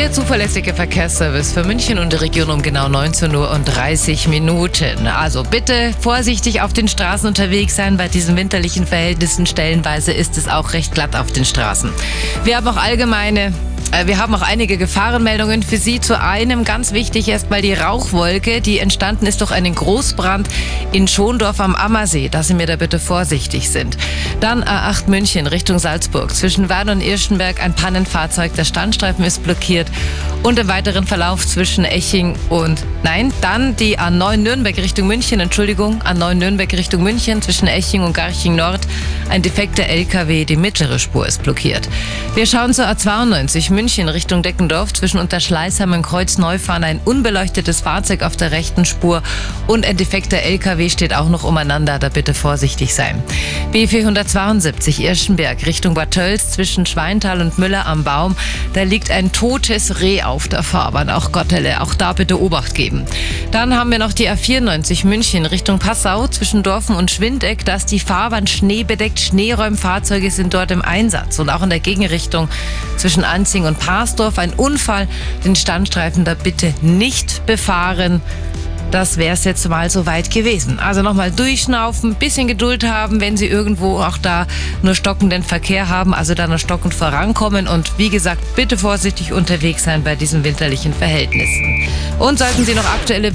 Der zuverlässige Verkehrsservice für München und die Region um genau 19 Uhr und 30 Minuten. Also bitte vorsichtig auf den Straßen unterwegs sein. Bei diesen winterlichen Verhältnissen stellenweise ist es auch recht glatt auf den Straßen. Wir haben auch allgemeine wir haben auch einige Gefahrenmeldungen für Sie. Zu einem ganz wichtig erstmal die Rauchwolke, die entstanden ist durch einen Großbrand in Schondorf am Ammersee, dass Sie mir da bitte vorsichtig sind. Dann A8 München Richtung Salzburg. Zwischen Wern und Irschenberg ein Pannenfahrzeug. Der Standstreifen ist blockiert. Und im weiteren Verlauf zwischen Eching und, nein, dann die A9 Nürnberg Richtung München, Entschuldigung, A9 Nürnberg Richtung München zwischen Eching und Garching Nord. Ein defekter LKW, die mittlere Spur ist blockiert. Wir schauen zur A92 München Richtung Deckendorf. Zwischen Unterschleißheim und Kreuzneufahren ein unbeleuchtetes Fahrzeug auf der rechten Spur und ein defekter LKW steht auch noch umeinander. Da bitte vorsichtig sein. B472 Irschenberg Richtung Bad Tölz zwischen Schweintal und Müller am Baum. Da liegt ein totes Reh auf der Fahrbahn. Auch Gottele, auch da bitte Obacht geben. Dann haben wir noch die A94 München Richtung Passau zwischen Dorfen und Schwindeck. Da ist die Fahrbahn schneebedeckt. Schneeräumfahrzeuge sind dort im Einsatz. Und auch in der Gegenrichtung zwischen Anzing und Parsdorf ein Unfall. Den Standstreifen da bitte nicht befahren. Das wäre es jetzt mal soweit gewesen. Also nochmal durchschnaufen, bisschen Geduld haben, wenn Sie irgendwo auch da nur stockenden Verkehr haben, also da nur stockend vorankommen und wie gesagt, bitte vorsichtig unterwegs sein bei diesen winterlichen Verhältnissen. Und sollten Sie noch aktuelle